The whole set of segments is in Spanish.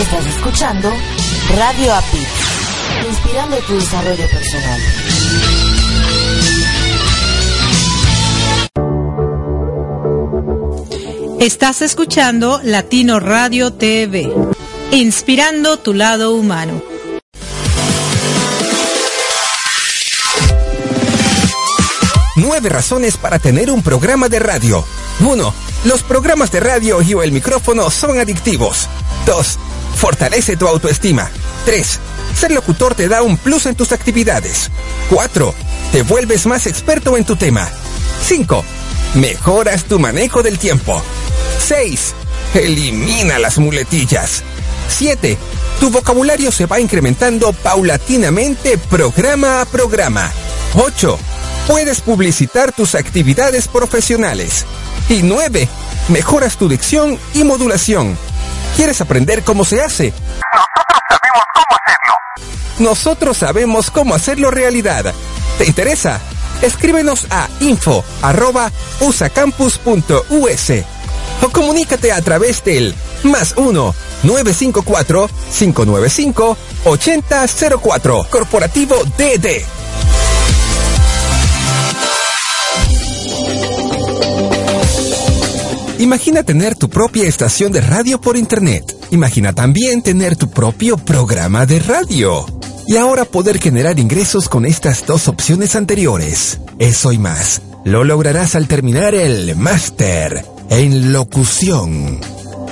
Estás escuchando Radio API, inspirando tu desarrollo personal. Estás escuchando Latino Radio TV, inspirando tu lado humano. Nueve razones para tener un programa de radio. 1. Los programas de radio y o el micrófono son adictivos. 2. Fortalece tu autoestima. 3. Ser locutor te da un plus en tus actividades. 4. Te vuelves más experto en tu tema. 5. Mejoras tu manejo del tiempo. 6. Elimina las muletillas. 7. Tu vocabulario se va incrementando paulatinamente programa a programa. 8. Puedes publicitar tus actividades profesionales. Y 9. Mejoras tu dicción y modulación. ¿Quieres aprender cómo se hace? Nosotros sabemos cómo hacerlo. Nosotros sabemos cómo hacerlo realidad. ¿Te interesa? Escríbenos a info.usacampus.us o comunícate a través del más 1 954 595 8004 Corporativo DD. Imagina tener tu propia estación de radio por internet. Imagina también tener tu propio programa de radio. Y ahora poder generar ingresos con estas dos opciones anteriores. Eso y más. Lo lograrás al terminar el máster en locución.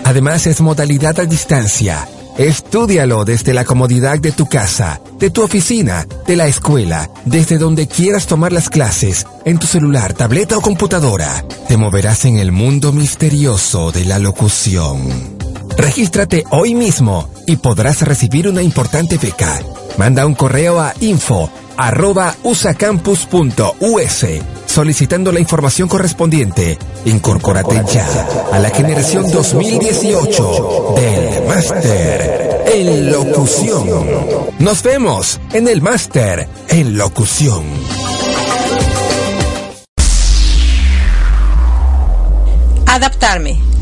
Además es modalidad a distancia. Estúdialo desde la comodidad de tu casa, de tu oficina, de la escuela, desde donde quieras tomar las clases, en tu celular, tableta o computadora. Te moverás en el mundo misterioso de la locución. Regístrate hoy mismo y podrás recibir una importante beca. Manda un correo a info usacampus.us solicitando la información correspondiente. Incorpórate ya a la generación 2018 del Máster en Locución. Nos vemos en el Máster en Locución. Adaptarme,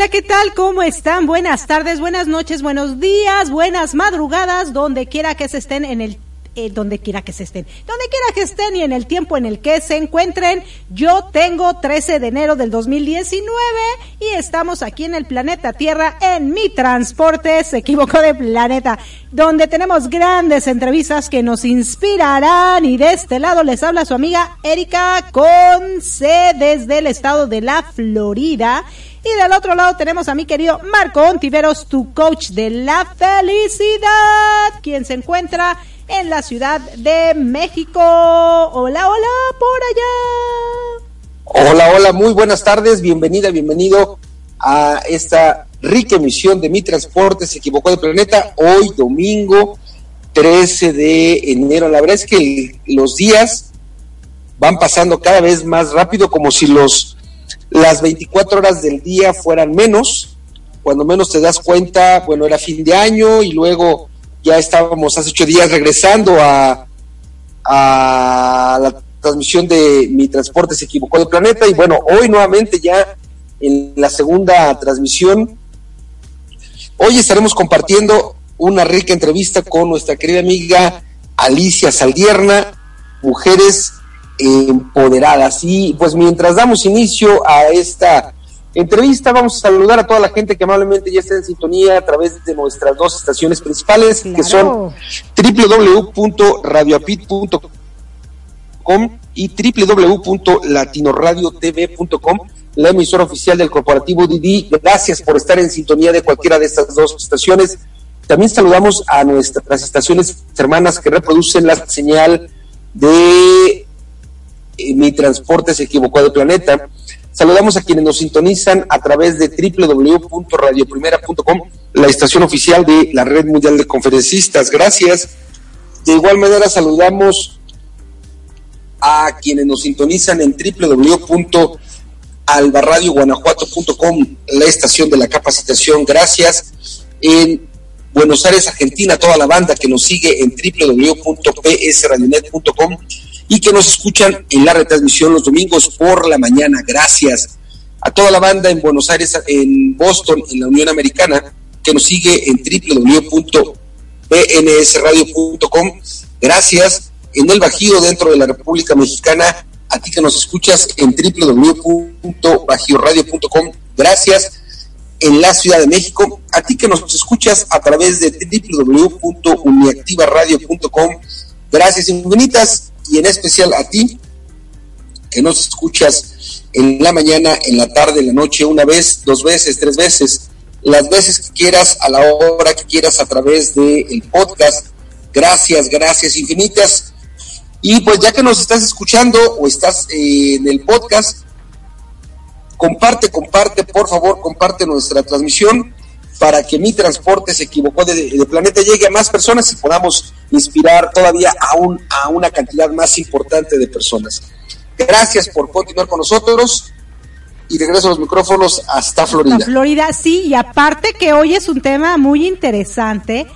Hola, ¿qué tal? ¿Cómo están? Buenas tardes, buenas noches, buenos días, buenas madrugadas, donde quiera que se estén en el eh, donde quiera que se estén, donde quiera que estén y en el tiempo en el que se encuentren. Yo tengo 13 de enero del 2019 y estamos aquí en el planeta Tierra en mi transporte, se equivocó de planeta, donde tenemos grandes entrevistas que nos inspirarán y de este lado les habla su amiga Erika Conce desde el estado de la Florida. Y del otro lado tenemos a mi querido Marco Ontiveros, tu coach de la felicidad, quien se encuentra en la Ciudad de México. Hola, hola, por allá. Hola, hola, muy buenas tardes, bienvenida, bienvenido a esta rica emisión de Mi Transporte se equivocó de planeta, hoy domingo 13 de enero. La verdad es que los días van pasando cada vez más rápido, como si los las 24 horas del día fueran menos. Cuando menos te das cuenta, bueno, era fin de año y luego ya estábamos hace ocho días regresando a, a la transmisión de Mi Transporte se equivocó de planeta y bueno, hoy nuevamente ya en la segunda transmisión, hoy estaremos compartiendo una rica entrevista con nuestra querida amiga Alicia Saldierna, Mujeres Empoderadas. Y pues mientras damos inicio a esta entrevista, vamos a saludar a toda la gente que amablemente ya está en sintonía a través de nuestras dos estaciones principales, que son www.radioapit.com y www.latinoradiotv.com, la emisora oficial del corporativo Didi. Gracias por estar en sintonía de cualquiera de estas dos estaciones. También saludamos a nuestras estaciones hermanas que reproducen la señal de Mi Transporte se equivocó de planeta. Saludamos a quienes nos sintonizan a través de www.radioprimera.com, la estación oficial de la Red Mundial de Conferencistas. Gracias. De igual manera saludamos a quienes nos sintonizan en www.albarradioguanajuato.com, la estación de la capacitación. Gracias. En Buenos Aires, Argentina, toda la banda que nos sigue en www.psradionet.com y que nos escuchan en la retransmisión los domingos por la mañana. Gracias a toda la banda en Buenos Aires, en Boston, en la Unión Americana, que nos sigue en www.bnsradio.com. Gracias en el Bajío dentro de la República Mexicana, a ti que nos escuchas en www.bajioradio.com. Gracias en la Ciudad de México. A ti que nos escuchas a través de www.uniactivaradio.com. Gracias infinitas y en especial a ti que nos escuchas en la mañana, en la tarde, en la noche, una vez, dos veces, tres veces, las veces que quieras, a la hora que quieras a través del el podcast. Gracias, gracias infinitas. Y pues ya que nos estás escuchando o estás eh, en el podcast, comparte, comparte, por favor, comparte nuestra transmisión para que mi transporte se equivocó de, planeta llegue a más personas y podamos inspirar todavía a, a una cantidad más importante de personas. Gracias por continuar con nosotros y regreso a los micrófonos hasta Florida. Florida, sí, y aparte que hoy es un tema muy interesante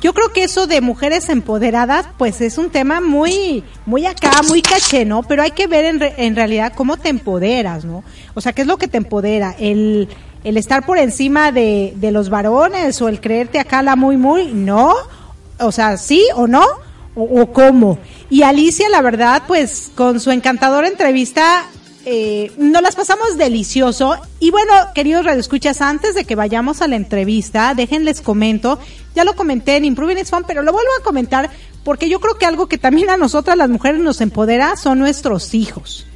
yo creo que eso de mujeres empoderadas, pues es un tema muy, muy acá, muy caché, ¿no? Pero hay que ver en, en realidad cómo te empoderas, ¿no? O sea, ¿qué es lo que te empodera? El, el estar por encima de, de los varones o el creerte acá la muy, muy, ¿no? O sea, ¿sí o no? O, cómo. Y Alicia, la verdad, pues con su encantadora entrevista, eh, nos las pasamos delicioso. Y bueno, queridos radioescuchas, antes de que vayamos a la entrevista, déjenles comento, ya lo comenté en Improving Fun, pero lo vuelvo a comentar porque yo creo que algo que también a nosotras las mujeres nos empodera son nuestros hijos.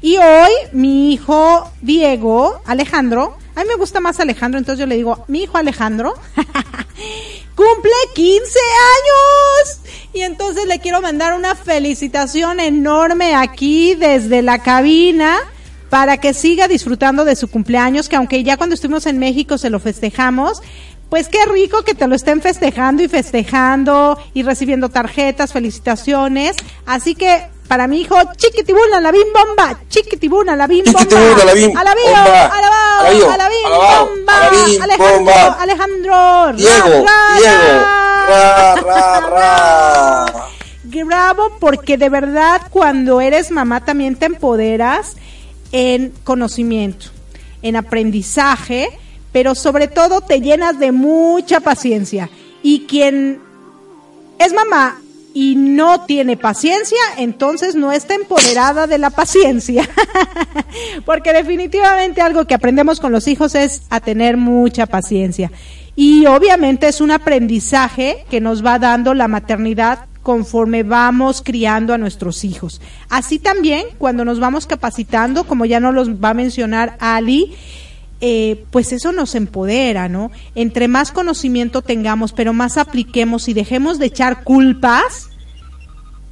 Y hoy mi hijo Diego, Alejandro, a mí me gusta más Alejandro, entonces yo le digo, mi hijo Alejandro, cumple 15 años. Y entonces le quiero mandar una felicitación enorme aquí desde la cabina para que siga disfrutando de su cumpleaños, que aunque ya cuando estuvimos en México se lo festejamos, pues qué rico que te lo estén festejando y festejando y recibiendo tarjetas, felicitaciones. Así que para mi hijo, chiquitibuna la bim bomba, chiquitibuna la bim bomba. La bim bomba. A la bim bomba. Alejandro, Alejandro. Diego, Diego. Ra, ra, ra. Bravo, porque de verdad cuando eres mamá también te empoderas en conocimiento, en aprendizaje, pero sobre todo te llenas de mucha paciencia. Y quien es mamá y no tiene paciencia, entonces no está empoderada de la paciencia. Porque definitivamente algo que aprendemos con los hijos es a tener mucha paciencia. Y obviamente es un aprendizaje que nos va dando la maternidad conforme vamos criando a nuestros hijos. Así también, cuando nos vamos capacitando, como ya nos los va a mencionar Ali, eh, pues eso nos empodera, ¿no? Entre más conocimiento tengamos, pero más apliquemos y dejemos de echar culpas,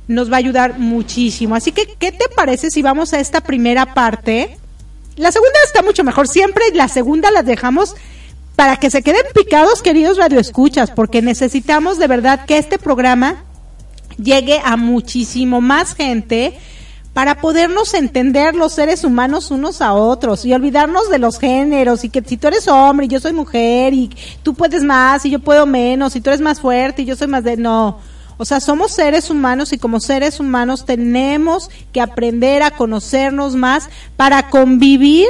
nos va a ayudar muchísimo. Así que, ¿qué te parece si vamos a esta primera parte? La segunda está mucho mejor, siempre la segunda la dejamos para que se queden picados, queridos radioescuchas, porque necesitamos de verdad que este programa llegue a muchísimo más gente para podernos entender los seres humanos unos a otros y olvidarnos de los géneros y que si tú eres hombre y yo soy mujer y tú puedes más y yo puedo menos y tú eres más fuerte y yo soy más de no. O sea, somos seres humanos y como seres humanos tenemos que aprender a conocernos más para convivir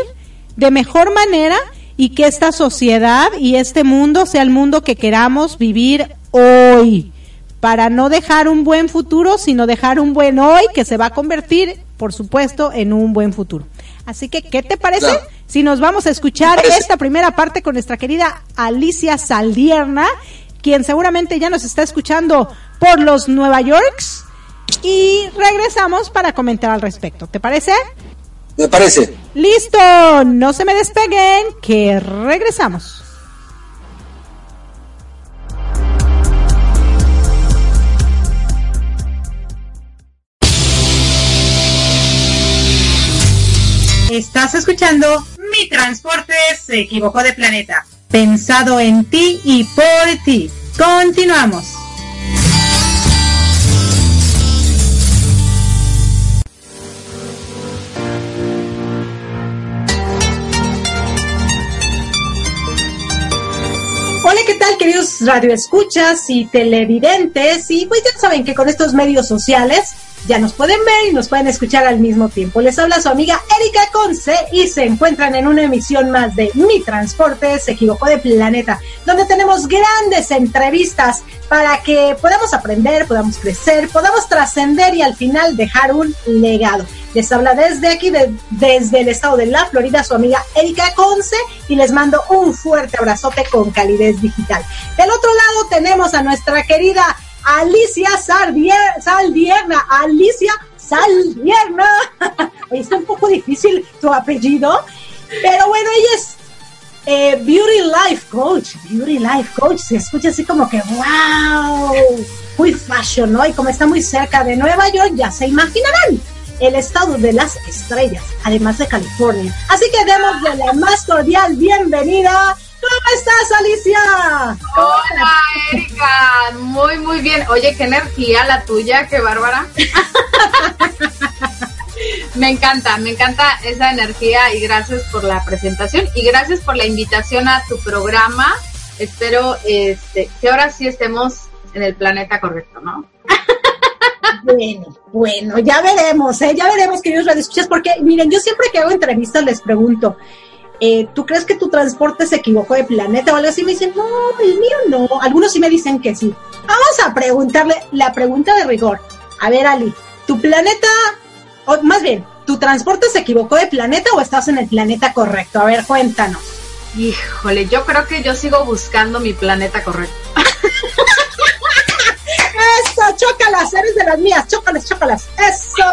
de mejor manera y que esta sociedad y este mundo sea el mundo que queramos vivir hoy para no dejar un buen futuro, sino dejar un buen hoy que se va a convertir, por supuesto, en un buen futuro. Así que, ¿qué te parece si nos vamos a escuchar esta primera parte con nuestra querida Alicia Saldierna, quien seguramente ya nos está escuchando por los Nueva Yorks? Y regresamos para comentar al respecto. ¿Te parece? Me parece. Listo, no se me despeguen, que regresamos. Estás escuchando Mi Transporte se equivocó de planeta. Pensado en ti y por ti. Continuamos. Hola, ¿qué tal queridos radioescuchas y televidentes? Y pues ya saben que con estos medios sociales ya nos pueden ver y nos pueden escuchar al mismo tiempo. Les habla su amiga Erika Conce y se encuentran en una emisión más de Mi Transporte se equivocó de planeta, donde tenemos grandes entrevistas para que podamos aprender, podamos crecer, podamos trascender y al final dejar un legado. Les habla desde aquí, desde el estado de la Florida, su amiga Erika Conce y les mando un fuerte abrazote con calidez digital. Del otro lado tenemos a nuestra querida Alicia Saldierna, Alicia Saldierna. Está un poco difícil tu apellido, pero bueno, ella es eh, Beauty Life Coach. Beauty Life Coach, se escucha así como que wow, muy fashion, ¿no? Y como está muy cerca de Nueva York, ya se imaginarán el estado de las estrellas, además de California. Así que demos de la más cordial bienvenida ¿Cómo estás, Alicia? Hola, Erika. Muy, muy bien. Oye, qué energía la tuya, qué bárbara. me encanta, me encanta esa energía y gracias por la presentación y gracias por la invitación a tu programa. Espero este, que ahora sí estemos en el planeta correcto, ¿no? Bueno, bueno, ya veremos, ¿eh? ya veremos, queridos radioescuchas, porque miren, yo siempre que hago entrevistas les pregunto, eh, ¿tú crees que tu transporte se equivocó de planeta o algo así? Me dicen, no, el mío no. Algunos sí me dicen que sí. Vamos a preguntarle la pregunta de rigor. A ver, Ali, ¿tu planeta, o más bien, tu transporte se equivocó de planeta o estás en el planeta correcto? A ver, cuéntanos. Híjole, yo creo que yo sigo buscando mi planeta correcto. Eso, chócalas, eres de las mías, chócalas, chócalas. Eso.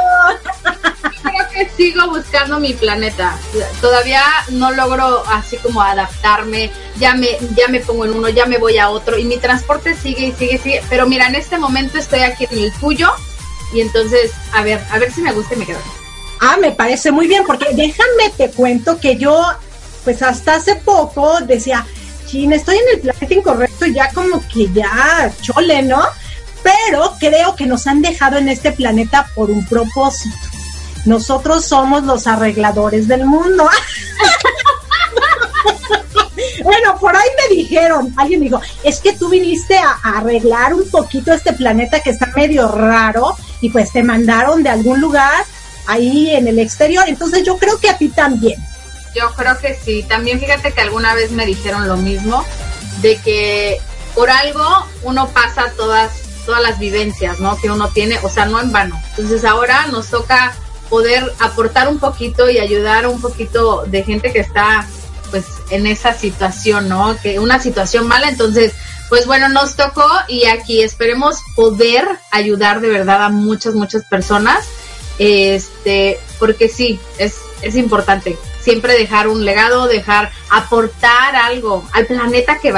Creo que sigo buscando mi planeta. Todavía no logro así como adaptarme. Ya me, ya me pongo en uno, ya me voy a otro. Y mi transporte sigue y sigue sigue. Pero mira, en este momento estoy aquí en el tuyo. Y entonces, a ver, a ver si me gusta y me quedo. Ah, me parece muy bien, porque déjame te cuento que yo, pues hasta hace poco decía, Chin, estoy en el planeta incorrecto ya como que ya chole, ¿no? Pero creo que nos han dejado en este planeta por un propósito. Nosotros somos los arregladores del mundo. bueno, por ahí me dijeron, alguien dijo, es que tú viniste a, arreglar un poquito este planeta que está medio raro y pues te mandaron de algún lugar ahí en el exterior. Entonces yo creo que a ti también. Yo creo que sí. También fíjate que alguna vez me dijeron lo mismo, de que por algo uno pasa todas todas las vivencias, ¿no? Que uno tiene, o sea, no en vano. Entonces ahora nos toca poder aportar un poquito y ayudar un poquito de gente que está pues en esa situación, ¿no? Que una situación mala, entonces, pues bueno, nos tocó y aquí esperemos poder ayudar de verdad a muchas, muchas personas, este, porque sí, es, es importante siempre dejar un legado, dejar, aportar algo al planeta que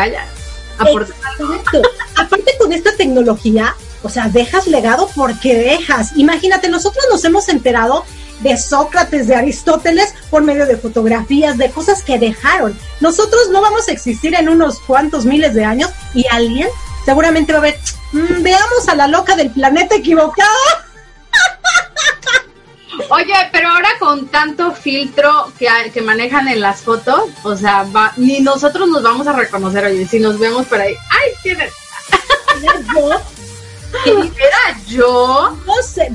Aparte con esta tecnología, o sea, dejas legado porque dejas. Imagínate, nosotros nos hemos enterado de Sócrates, de Aristóteles, por medio de fotografías, de cosas que dejaron. Nosotros no vamos a existir en unos cuantos miles de años y alguien seguramente va a ver, mm, veamos a la loca del planeta equivocado. Oye, pero ahora con tanto filtro que, que manejan en las fotos, o sea, ni nosotros nos vamos a reconocer, oye, si nos vemos por ahí. ¡Ay, tiene! era yo? Los eh,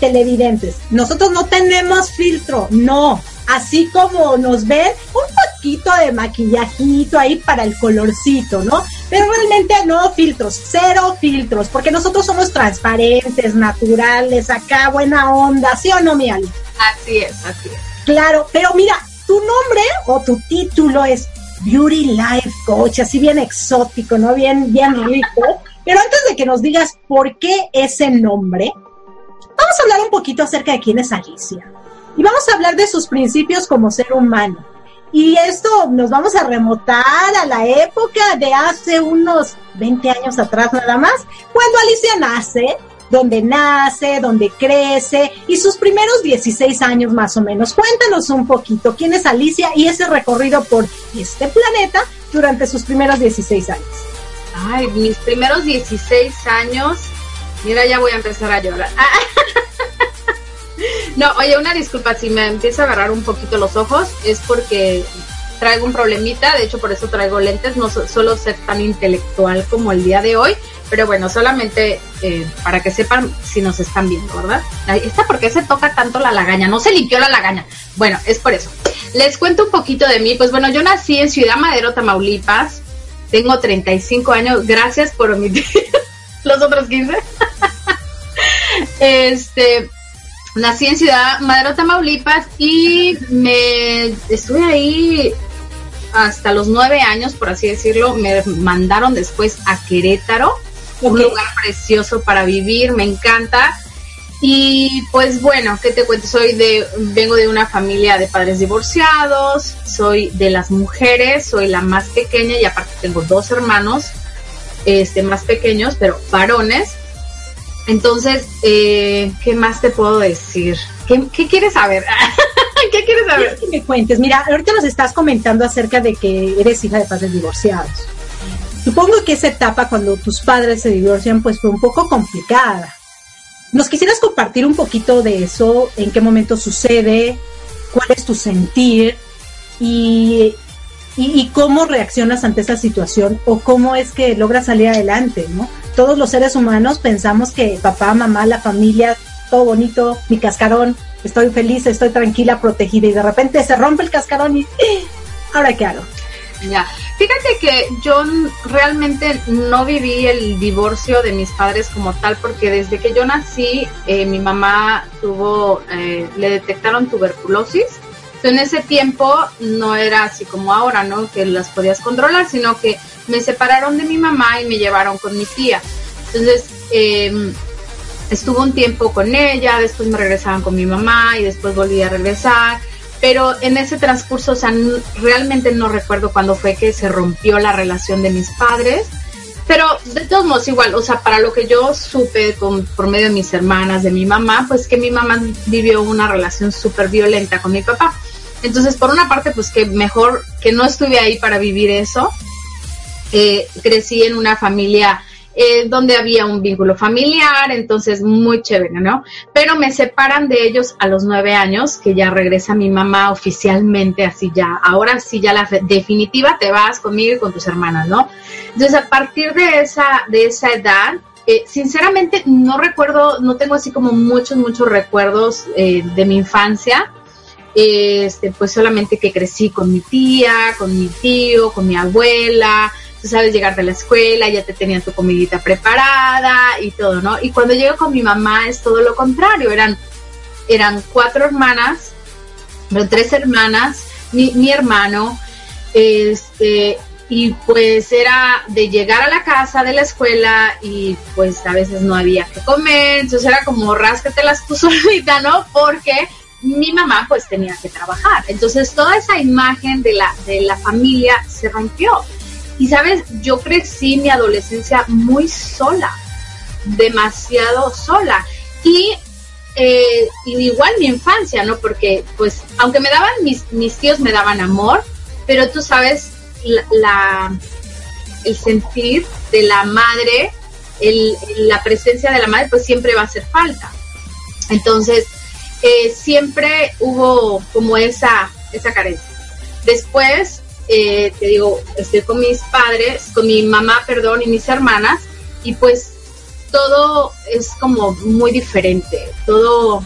televidentes, nosotros no tenemos filtro, no. Así como nos ven, un poquito de maquillajito ahí para el colorcito, ¿no? Pero realmente no filtros, cero filtros, porque nosotros somos transparentes, naturales, acá buena onda, ¿sí o no, mi Ali? Así es, así es. Claro, pero mira, tu nombre o tu título es Beauty Life Coach, así bien exótico, ¿no? Bien, bien rico. Pero antes de que nos digas por qué ese nombre, vamos a hablar un poquito acerca de quién es Alicia. Y vamos a hablar de sus principios como ser humano. Y esto nos vamos a remotar a la época de hace unos 20 años atrás nada más, cuando Alicia nace, donde nace, donde crece y sus primeros 16 años más o menos. Cuéntanos un poquito quién es Alicia y ese recorrido por este planeta durante sus primeros 16 años. Ay, mis primeros 16 años. Mira, ya voy a empezar a llorar. no, oye, una disculpa si me empieza a agarrar un poquito los ojos, es porque traigo un problemita, de hecho por eso traigo lentes, no suelo ser tan intelectual como el día de hoy, pero bueno, solamente eh, para que sepan si nos están viendo, ¿verdad? ¿Esta por qué se toca tanto la lagaña? No se limpió la lagaña. Bueno, es por eso. Les cuento un poquito de mí. Pues bueno, yo nací en Ciudad Madero, Tamaulipas. Tengo 35 años. Gracias por omitir los otros 15. este, nací en Ciudad Madero, Tamaulipas y me estuve ahí hasta los nueve años, por así decirlo. Me mandaron después a Querétaro, un lugar precioso para vivir, me encanta. Y pues bueno, ¿qué te cuento? Soy de, vengo de una familia de padres divorciados, soy de las mujeres, soy la más pequeña y aparte tengo dos hermanos, este, más pequeños, pero varones. Entonces, eh, ¿qué más te puedo decir? ¿Qué, quieres saber? ¿Qué quieres saber? Que me cuentes. Mira, ahorita nos estás comentando acerca de que eres hija de padres divorciados. Supongo que esa etapa cuando tus padres se divorcian pues fue un poco complicada. ¿Nos quisieras compartir un poquito de eso? ¿En qué momento sucede? ¿Cuál es tu sentir? Y, y, cómo reaccionas ante esa situación o cómo es que logras salir adelante, ¿no? Todos los seres humanos pensamos que papá, mamá, la familia, todo bonito, mi cascarón, estoy feliz, estoy tranquila, protegida y de repente se rompe el cascarón y ¡eh! ¿ahora qué hago? Ya, fíjate que yo realmente no viví el divorcio de mis padres como tal, porque desde que yo nací, eh, mi mamá tuvo, eh, le detectaron tuberculosis. En ese tiempo no era así como ahora, ¿no? Que las podías controlar, sino que me separaron de mi mamá y me llevaron con mi tía. Entonces, eh, estuve un tiempo con ella, después me regresaban con mi mamá y después volví a regresar pero en ese transcurso, o sea, realmente no recuerdo cuándo fue que se rompió la relación de mis padres, pero de todos modos igual, o sea, para lo que yo supe con, por medio de mis hermanas, de mi mamá, pues que mi mamá vivió una relación súper violenta con mi papá. Entonces, por una parte, pues que mejor que no estuve ahí para vivir eso. Eh, crecí en una familia eh, donde había un vínculo familiar, entonces muy chévere, ¿no? Pero me separan de ellos a los nueve años, que ya regresa mi mamá oficialmente, así ya, ahora sí ya la definitiva te vas conmigo y con tus hermanas, ¿no? Entonces a partir de esa, de esa edad, eh, sinceramente no recuerdo, no tengo así como muchos, muchos recuerdos de mi infancia. Este, pues solamente que crecí con mi tía, con mi tío, con mi abuela, tú sabes, llegar de la escuela, ya te tenían tu comidita preparada y todo, ¿no? Y cuando llego con mi mamá es todo lo contrario, eran, eran cuatro hermanas, tres hermanas, mi, mi hermano, este, y pues era de llegar a la casa de la escuela y pues a veces no había que comer, entonces era como ráscatelas tú solita, ¿no? Porque mi mamá pues tenía que trabajar. Entonces toda esa imagen de la, de la familia se rompió. Y sabes, yo crecí mi adolescencia muy sola, demasiado sola. Y, eh, igual mi infancia, ¿no? Porque, pues, aunque me daban, mis, mis tíos me daban amor, pero tú sabes, la, el sentir de la madre, el, la presencia de la madre, pues siempre va a hacer falta. Entonces, eh, siempre hubo como esa, esa carencia. Después, eh, te digo, estoy con mis padres, con mi mamá, perdón, y mis hermanas, y pues todo es como muy diferente, todo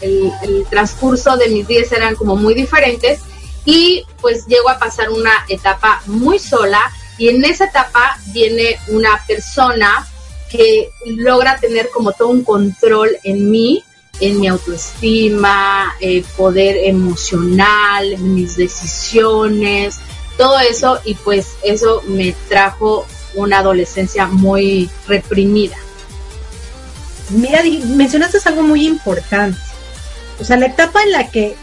el, el transcurso de mis días eran como muy diferentes y pues llego a pasar una etapa muy sola y en esa etapa viene una persona que logra tener como todo un control en mí, en mi autoestima, eh, poder emocional, mis decisiones, todo eso y pues eso me trajo una adolescencia muy reprimida. Mira, mencionaste algo muy importante. O sea, la etapa en la que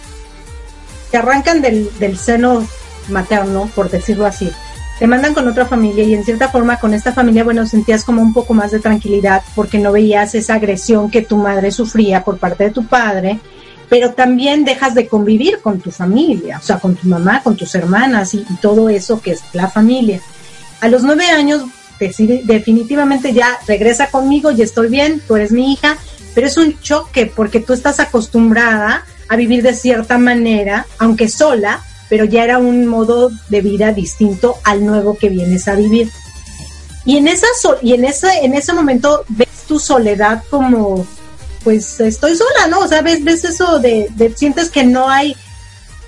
te arrancan del, del seno materno, por decirlo así, te mandan con otra familia y en cierta forma con esta familia, bueno, sentías como un poco más de tranquilidad porque no veías esa agresión que tu madre sufría por parte de tu padre, pero también dejas de convivir con tu familia, o sea, con tu mamá, con tus hermanas y, todo eso que es la familia. A los nueve años definitivamente ya regresa conmigo y estoy bien, tú eres mi hija, pero es un choque porque tú estás acostumbrada a vivir de cierta manera, aunque sola, pero ya era un modo de vida distinto al nuevo que vienes a vivir. Y en esa y en ese en ese momento ves tu soledad como pues estoy sola, ¿no? O sea, ves, ves eso de, de sientes que no hay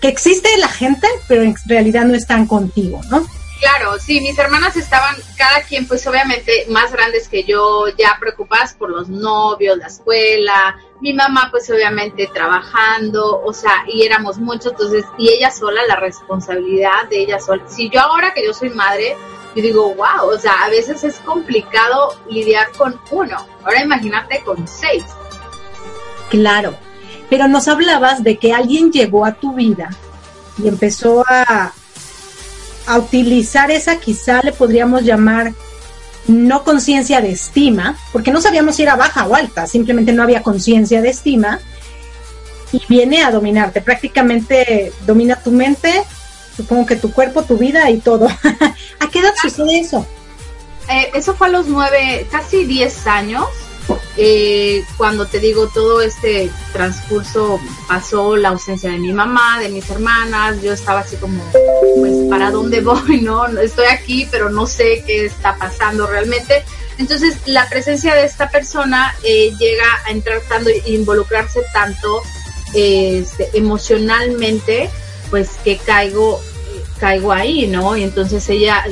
que existe la gente, pero en realidad no están contigo, ¿no? Claro, sí, mis hermanas estaban, cada quien pues obviamente más grandes que yo, ya preocupadas por los novios, la escuela, mi mamá pues obviamente trabajando, o sea, y éramos muchos, entonces, y ella sola, la responsabilidad de ella sola. Si yo ahora que yo soy madre, yo digo, wow, o sea, a veces es complicado lidiar con uno, ahora imagínate con seis. Claro, pero nos hablabas de que alguien llegó a tu vida y empezó a, a utilizar esa quizá le podríamos llamar no conciencia de estima, porque no sabíamos si era baja o alta, simplemente no había conciencia de estima, y viene a dominarte, prácticamente domina tu mente, supongo que tu cuerpo, tu vida y todo. ¿A qué edad sucede eso? Eh, eso fue a los nueve, casi diez años. Eh, cuando te digo todo este transcurso pasó la ausencia de mi mamá, de mis hermanas, yo estaba así como, pues, ¿para dónde voy? No, estoy aquí, pero no sé qué está pasando realmente. Entonces, la presencia de esta persona eh, llega a entrar tanto e involucrarse tanto este, emocionalmente, pues que caigo, caigo ahí, ¿no? Y entonces ella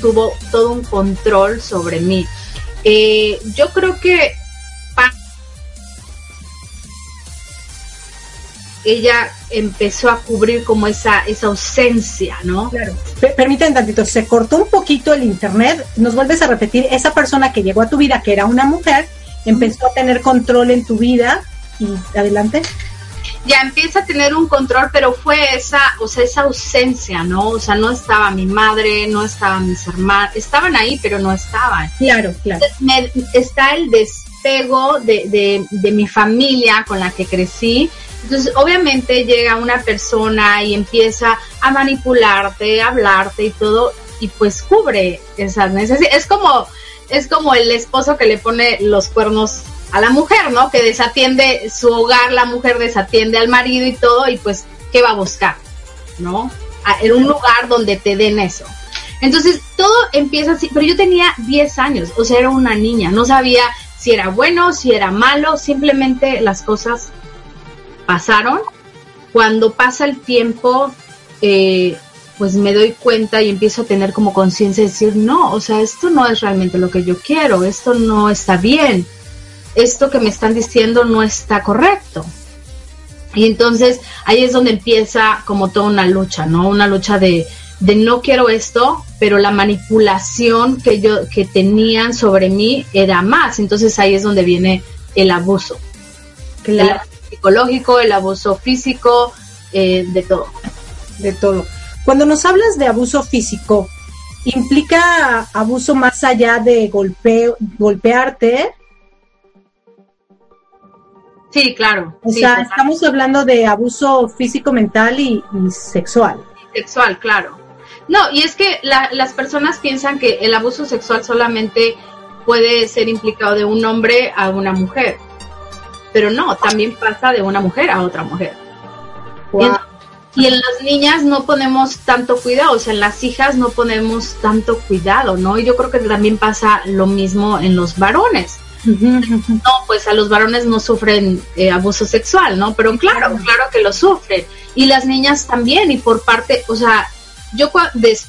tuvo todo un control sobre mí. Eh, yo creo que ella empezó a cubrir como esa, esa ausencia, ¿no? Claro. Permiten tantito, se cortó un poquito el internet, nos vuelves a repetir, esa persona que llegó a tu vida, que era una mujer, empezó a tener control en tu vida y adelante ya empieza a tener un control, pero fue esa, o sea, esa ausencia, ¿no? O sea, no estaba mi madre, no estaban mis hermanos, estaban ahí, pero no estaban. Claro, claro. está el despego de, de, de mi familia con la que crecí. Entonces, obviamente llega una persona y empieza a manipularte, a hablarte y todo, y pues cubre esas necesidades. Es como, es como el esposo que le pone los cuernos a la mujer, ¿no? Que desatiende su hogar, la mujer desatiende al marido y todo, y pues, ¿qué va a buscar? ¿No? en un lugar donde te den eso. Entonces, todo empieza así, pero yo tenía 10 años, o sea, era una niña, no sabía si era bueno, si era malo, simplemente las cosas pasaron. Cuando pasa el tiempo, eh, pues me doy cuenta y empiezo a tener como conciencia de decir, no, o sea, esto no es realmente lo que yo quiero, esto no está bien esto que me están diciendo no está correcto. Y entonces ahí es donde empieza como toda una lucha, ¿no? Una lucha de, de no quiero esto, pero la manipulación que yo que tenían sobre mí era más. Entonces ahí es donde viene el abuso. El abuso psicológico, el abuso físico, eh, de todo. De todo. Cuando nos hablas de abuso físico, ¿implica abuso más allá de golpeo, golpearte? Sí, claro. O sea, estamos hablando de abuso físico, mental y, sexual. Sexual, claro. No, y es que las personas piensan que el abuso sexual solamente puede ser implicado de un hombre a una mujer. Pero no, también pasa de una mujer a otra mujer. Y, en, las niñas no ponemos tanto cuidado, o sea, en las hijas no ponemos tanto cuidado, ¿no? Y yo creo que también pasa lo mismo en los varones No, pues a los varones no sufren eh, abuso sexual, ¿no? Pero claro, claro que lo sufren. Y las niñas también, y por parte, o sea, yo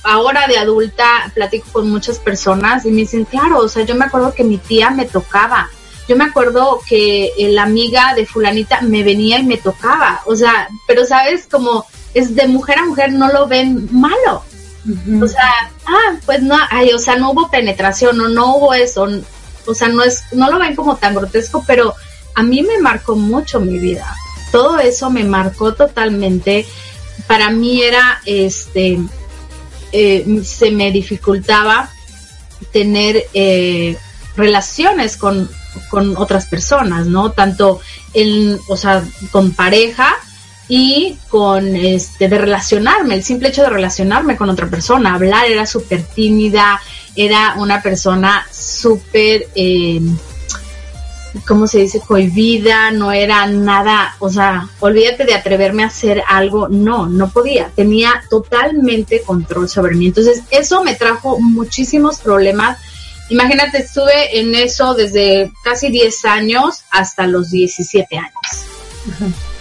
ahora de adulta platico con muchas personas y me dicen, claro, o sea, yo me acuerdo que mi tía me tocaba. Yo me acuerdo que eh, la amiga de fulanita me venía y me tocaba. O sea, pero sabes, como es de mujer a mujer, no lo ven malo. O sea, ah, pues no, ay, o sea, no hubo penetración o no hubo eso. O sea, no es, no lo ven como tan grotesco, pero a mí me marcó mucho mi vida. Todo eso me marcó totalmente para mí era, este, eh, se me dificultaba tener eh, relaciones con, con, otras personas, ¿no? Tanto en, o sea, con pareja y con, este, de relacionarme, el simple hecho de relacionarme con otra persona, hablar, era súper tímida, era una persona súper... Eh, ¿cómo se dice? Cohibida, no era nada, o sea, olvídate de atreverme a hacer algo, no, no podía, tenía totalmente control sobre mí. Entonces, eso me trajo muchísimos problemas. Imagínate, estuve en eso desde casi 10 años hasta los 17 años.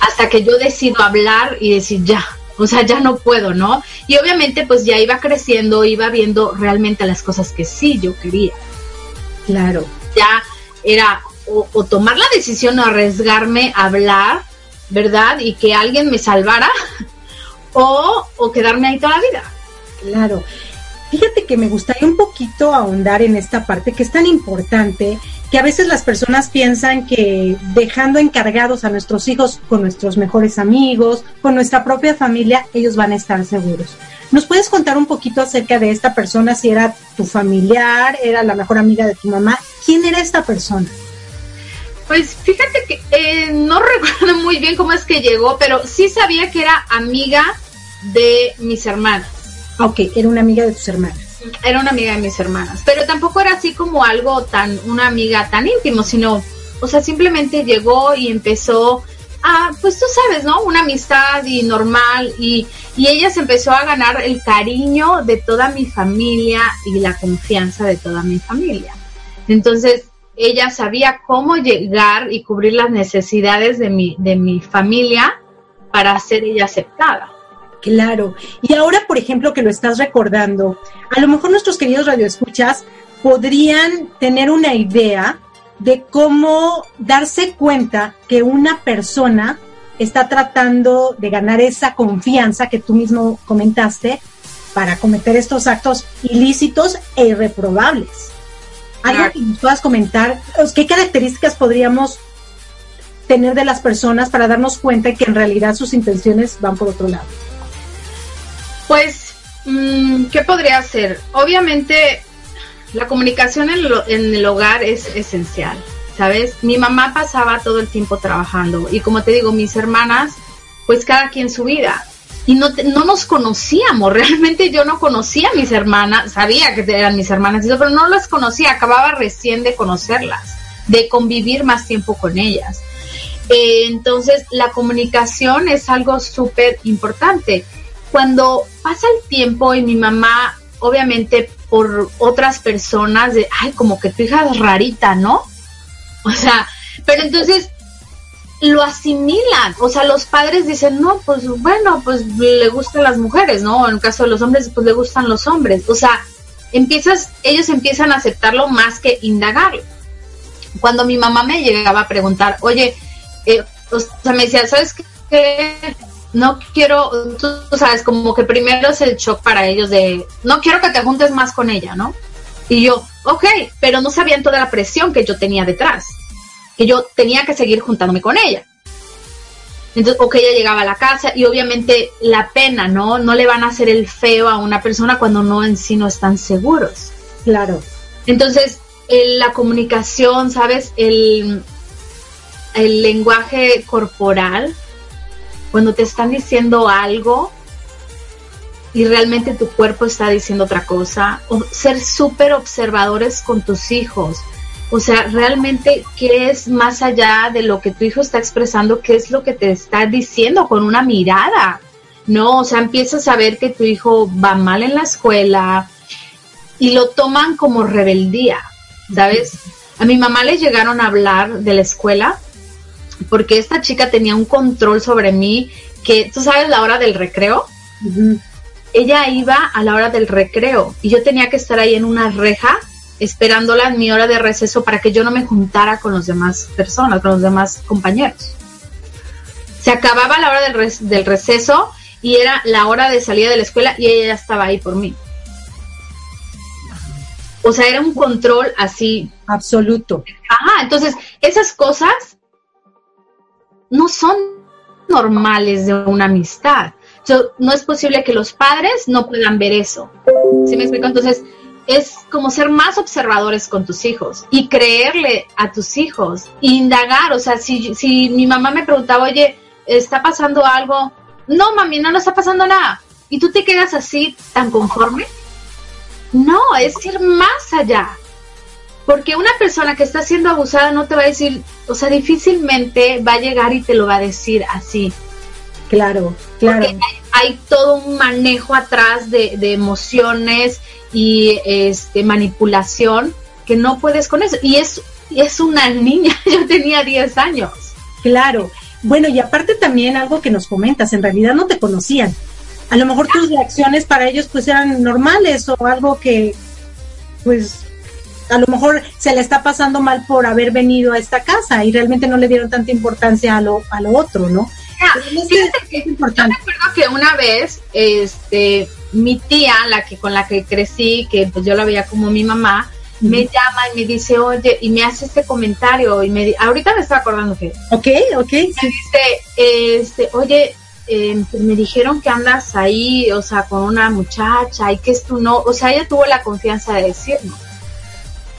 Hasta que yo decido hablar y decir ya, o sea, ya no puedo, ¿no? Y obviamente pues ya iba creciendo, iba viendo realmente las cosas que sí yo quería. Claro. Ya era o, tomar la decisión o arriesgarme a hablar, ¿verdad? Y que alguien me salvara, o, o quedarme ahí toda la vida. Claro. Fíjate que me gustaría un poquito ahondar en esta parte que es tan importante que a veces las personas piensan que dejando encargados a nuestros hijos con nuestros mejores amigos, con nuestra propia familia, ellos van a estar seguros. ¿Nos puedes contar un poquito acerca de esta persona? Si era tu familiar, era la mejor amiga de tu mamá, ¿quién era esta persona? Pues fíjate que eh, no recuerdo muy bien cómo es que llegó, pero sí sabía que era amiga de mis hermanas. Ok, era una amiga de tus hermanas. Era una amiga de mis hermanas, pero tampoco era así como algo tan, una amiga tan íntimo, sino, o sea, simplemente llegó y empezó a, pues tú sabes, ¿no? Una amistad y normal y, y ella se empezó a ganar el cariño de toda mi familia y la confianza de toda mi familia. Entonces, ella sabía cómo llegar y cubrir las necesidades de mi, de mi familia para ser ella aceptada. Claro. Y ahora, por ejemplo, que lo estás recordando, a lo mejor nuestros queridos radioescuchas podrían tener una idea de cómo darse cuenta que una persona está tratando de ganar esa confianza que tú mismo comentaste para cometer estos actos ilícitos e irreprobables. ¿Algo que nos puedas comentar? ¿Qué características podríamos tener de las personas para darnos cuenta que en realidad sus intenciones van por otro lado? Pues, mm, ¿qué podría ser? Obviamente, la comunicación en, en el hogar es esencial, ¿sabes? Mi mamá pasaba todo el tiempo trabajando y como te digo, mis hermanas, pues cada quien su vida y no, no nos conocíamos, realmente yo no conocía a mis hermanas, sabía que eran mis hermanas, pero no las conocía, acababa recién de conocerlas, de convivir más tiempo con ellas. Eh, entonces, la comunicación es algo súper importante. Cuando pasa el tiempo y mi mamá, obviamente por otras personas, de, ay, como que tu hija es rarita, ¿no? O sea, pero entonces lo asimilan, o sea, los padres dicen, no, pues bueno, pues le gustan las mujeres, ¿no? En el caso de los hombres, pues le gustan los hombres, o sea, empiezas, ellos empiezan a aceptarlo más que indagarlo. Cuando mi mamá me llegaba a preguntar, oye, eh, o sea, me decía, ¿sabes qué? No quiero, tú, tú sabes, como que primero es el shock para ellos de, no quiero que te juntes más con ella, ¿no? Y yo, ok, pero no sabían toda la presión que yo tenía detrás que yo tenía que seguir juntándome con ella. Entonces, o que ella llegaba a la casa y obviamente la pena, ¿no? No le van a hacer el feo a una persona cuando no en sí no están seguros. Claro. Entonces, la comunicación, ¿sabes? El, el lenguaje corporal, cuando te están diciendo algo y realmente tu cuerpo está diciendo otra cosa, ser súper observadores con tus hijos o sea, realmente, ¿qué es más allá de lo que tu hijo está expresando? ¿Qué es lo que te está diciendo con una mirada? No, o sea, empiezas a ver que tu hijo va mal en la escuela y lo toman como rebeldía, ¿sabes? A mi mamá le llegaron a hablar de la escuela porque esta chica tenía un control sobre mí que, tú sabes, la hora del recreo. Ella iba a la hora del recreo y yo tenía que estar ahí en una reja esperándola en mi hora de receso para que yo no me juntara con los demás personas, con los demás compañeros. Se acababa la hora del, del receso y era la hora de salida de la escuela y ella ya estaba ahí por mí. O sea, era un control así. Absoluto. Ajá, entonces esas cosas no son normales de una amistad. no es posible que los padres no puedan ver eso. ¿Sí me explico? Entonces, es como ser más observadores con tus hijos y creerle a tus hijos, indagar. O sea, si, si mi mamá me preguntaba, oye, ¿está pasando algo? No, mami, no, no está pasando nada. ¿Y tú te quedas así tan conforme? No, es ir más allá. Porque una persona que está siendo abusada no te va a decir, o sea, difícilmente va a llegar y te lo va a decir así. Claro, claro. Porque hay, todo un manejo atrás de, emociones y este manipulación que no puedes con eso. Y es, es una niña, yo tenía 10 años. Claro. Bueno, y aparte también algo que nos comentas, en realidad no te conocían a lo mejor tus reacciones para ellos pues eran normales o algo que pues a lo mejor se le está pasando mal por haber venido a esta casa y realmente no le dieron tanta importancia a lo, a lo otro, ¿no? es importante. Yo recuerdo que una vez, este, mi tía, la que con la que crecí, que pues yo la veía como mi mamá, me llama y me dice, oye, y me hace este comentario, y me ahorita me está acordando que. Ok, ok. Me dice, este, oye, eh, me dijeron que andas ahí, o sea, con una muchacha y que es tú no, o sea, ella tuvo la confianza de decirlo.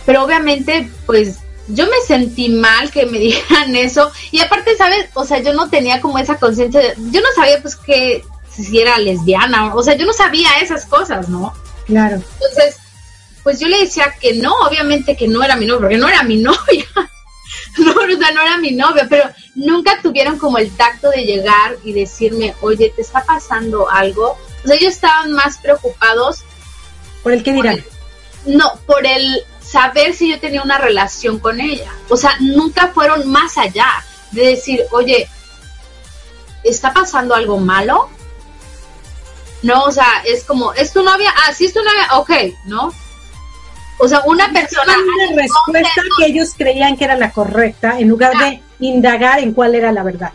Pero obviamente, pues yo me sentí mal que me dijeran eso y aparte, ¿sabes? O sea, yo no tenía como esa conciencia, yo no sabía pues que si era lesbiana, o sea, yo no sabía esas cosas, ¿no? Claro. Entonces, pues yo le decía que no, obviamente que no era mi novia, porque no era mi novia. no, o sea, no era mi novia, pero nunca tuvieron como el tacto de llegar y decirme, oye, ¿te está pasando algo? O sea, ellos estaban más preocupados. ¿Por el qué dirán? no, por el saber si yo tenía una relación con ella. O sea, nunca fueron más allá de decir, oye, ¿está pasando algo malo? No, o sea, es como, ¿es tu novia? Ah, sí es tu novia, ok, ¿no? O sea, una persona... Una respuesta que ellos creían que era la correcta en lugar de indagar en cuál era la verdad.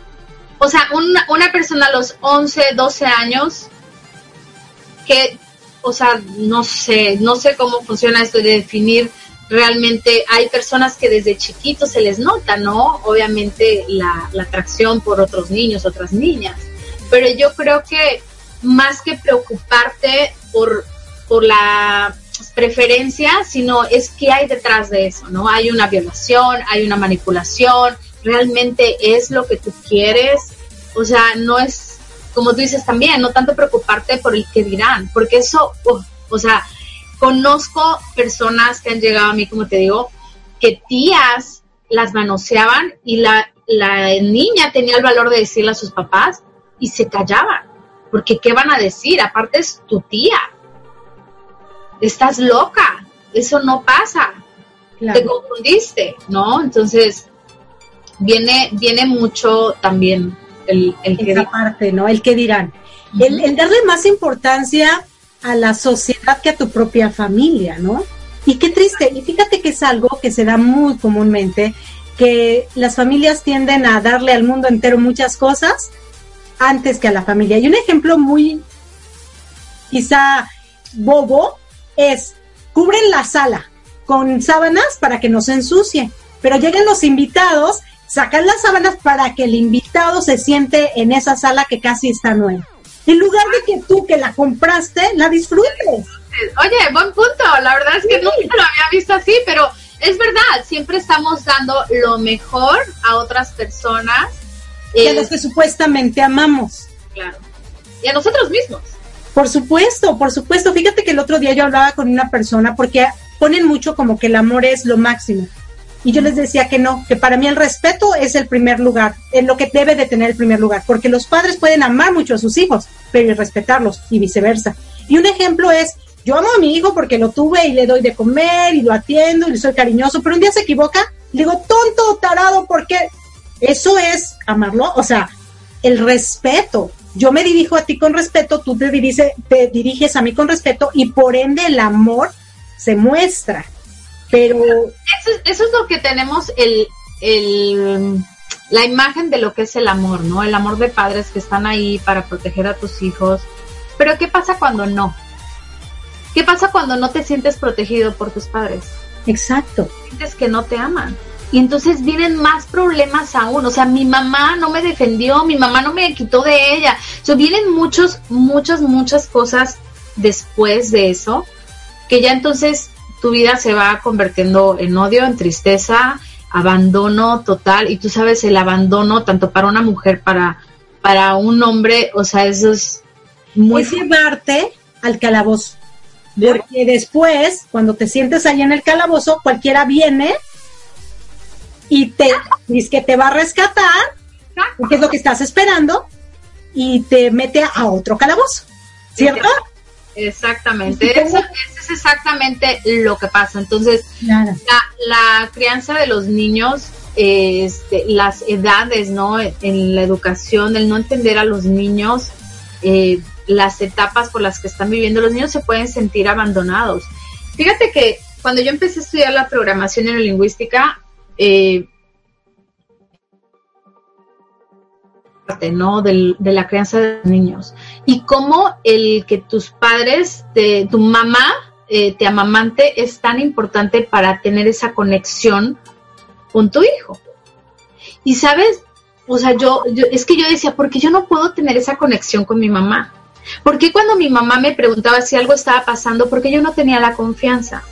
O sea, una, una persona a los 11, 12 años que, o sea, no sé, no sé cómo funciona esto de definir realmente hay personas que desde chiquitos se les nota, ¿no? Obviamente la, la, atracción por otros niños, otras niñas. Pero yo creo que más que preocuparte por, por la preferencia, sino es que hay detrás de eso, ¿no? Hay una violación, hay una manipulación, realmente es lo que tú quieres, o sea, no es, como tú dices también, no tanto preocuparte por el que dirán, porque eso, o sea, conozco personas que han llegado a mí, como te digo, que tías las manoseaban y la, la niña tenía el valor de decirle a sus papás y se callaban, porque ¿qué van a decir? Aparte es tu tía, estás loca, eso no pasa, te confundiste, ¿no? Entonces, viene, viene mucho también el, el que Esa parte, ¿no? El que dirán. el, darle más importancia a la sociedad que a tu propia familia, ¿no? Y qué triste, y fíjate que es algo que se da muy comúnmente, que las familias tienden a darle al mundo entero muchas cosas antes que a la familia. Y un ejemplo muy quizá bobo es, cubren la sala con sábanas para que no se ensucie, pero llegan los invitados, sacan las sábanas para que el invitado se siente en esa sala que casi está nueva. En lugar de que tú que la compraste, la disfrutes. Oye, buen punto. La verdad es que nunca lo había visto así, pero es verdad, siempre estamos dando lo mejor a otras personas. Y a los que supuestamente amamos. Claro. Y a nosotros mismos. Por supuesto, por supuesto. Fíjate que el otro día yo hablaba con una persona porque ponen mucho como que el amor es lo máximo. Y yo les decía que no, que para mí el respeto es el primer lugar, en lo que debe de tener el primer lugar, porque los padres pueden amar mucho a sus hijos, pero respetarlos y viceversa. Y un ejemplo es yo amo a mi hijo porque lo tuve y le doy de comer y lo atiendo y le soy cariñoso, pero un día se equivoca, le digo, tonto, tarado, porque eso es amarlo, o sea, el respeto. Yo me dirijo a ti con respeto, tú te, te diriges a mí con respeto y por ende el amor se muestra. Pero... Eso, eso es lo que tenemos el, el, la imagen de lo que es el amor, ¿no? El amor de padres que están ahí para proteger a tus hijos. Pero ¿qué pasa cuando no? ¿Qué pasa cuando no te sientes protegido por tus padres? Exacto. Sientes que no te aman. Y entonces vienen más problemas aún. O sea, mi mamá no me defendió, mi mamá no me quitó de ella. O sea, vienen muchos, muchas, muchas cosas después de eso, que ya entonces tu vida se va convirtiendo en odio, en tristeza, abandono total. Y tú sabes, el abandono, tanto para una mujer, para, para un hombre, o sea, eso es muy... Es llevarte al calabozo. Porque después, cuando te sientes ahí en el calabozo, cualquiera viene y te dice que te va a rescatar, que es lo que estás esperando, y te mete a otro calabozo, ¿cierto? Exactamente, eso, es exactamente lo que pasa. Entonces, la, crianza de los niños, este, las edades, ¿no? En la educación, el no entender a los niños, eh, las etapas por las que están viviendo los niños se pueden sentir abandonados. Fíjate que cuando yo empecé a estudiar la programación en la ¿no? de la crianza de niños. Y cómo el que tus padres, tu mamá, eh, te amamante es tan importante para tener esa conexión con tu hijo. Y sabes, o sea, yo, yo, es que yo decía, ¿por qué yo no puedo tener esa conexión con mi mamá? ¿Por qué cuando mi mamá me preguntaba si algo estaba pasando, porque yo no tenía la confianza?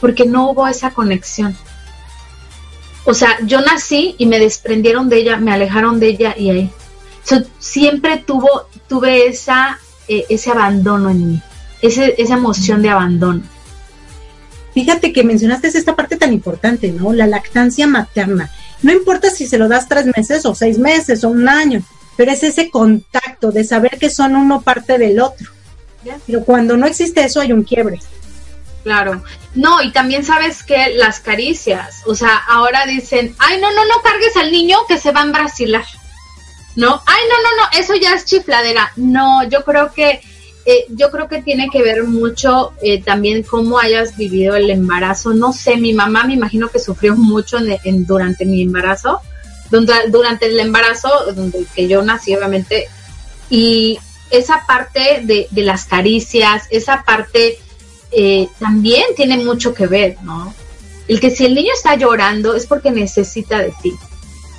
Porque no hubo esa conexión o sea, yo nací y me desprendieron de ella, me alejaron de ella y ahí. siempre tuvo, tuve esa, eh, ese abandono en mí, ese, esa emoción de abandono. Fíjate que mencionaste esta parte tan importante, ¿no? La lactancia materna. No importa si se lo das tres meses o seis meses o un año, pero es ese contacto de saber que son uno parte del otro. Pero cuando no existe eso hay un quiebre. Claro. No, y también sabes que las caricias, o sea, ahora dicen, ay, no, no, no cargues al niño que se va a embrasilar. No, ay, no, no, no, eso ya es chifladera. No, yo creo que, eh, yo creo que tiene que ver mucho eh, también cómo hayas vivido el embarazo. No sé, mi mamá me imagino que sufrió mucho en, durante mi embarazo, durante el embarazo, donde que yo nací, obviamente, y esa parte de las caricias, esa parte eh, también tiene mucho que ver, ¿no? El que si el niño está llorando es porque necesita de ti.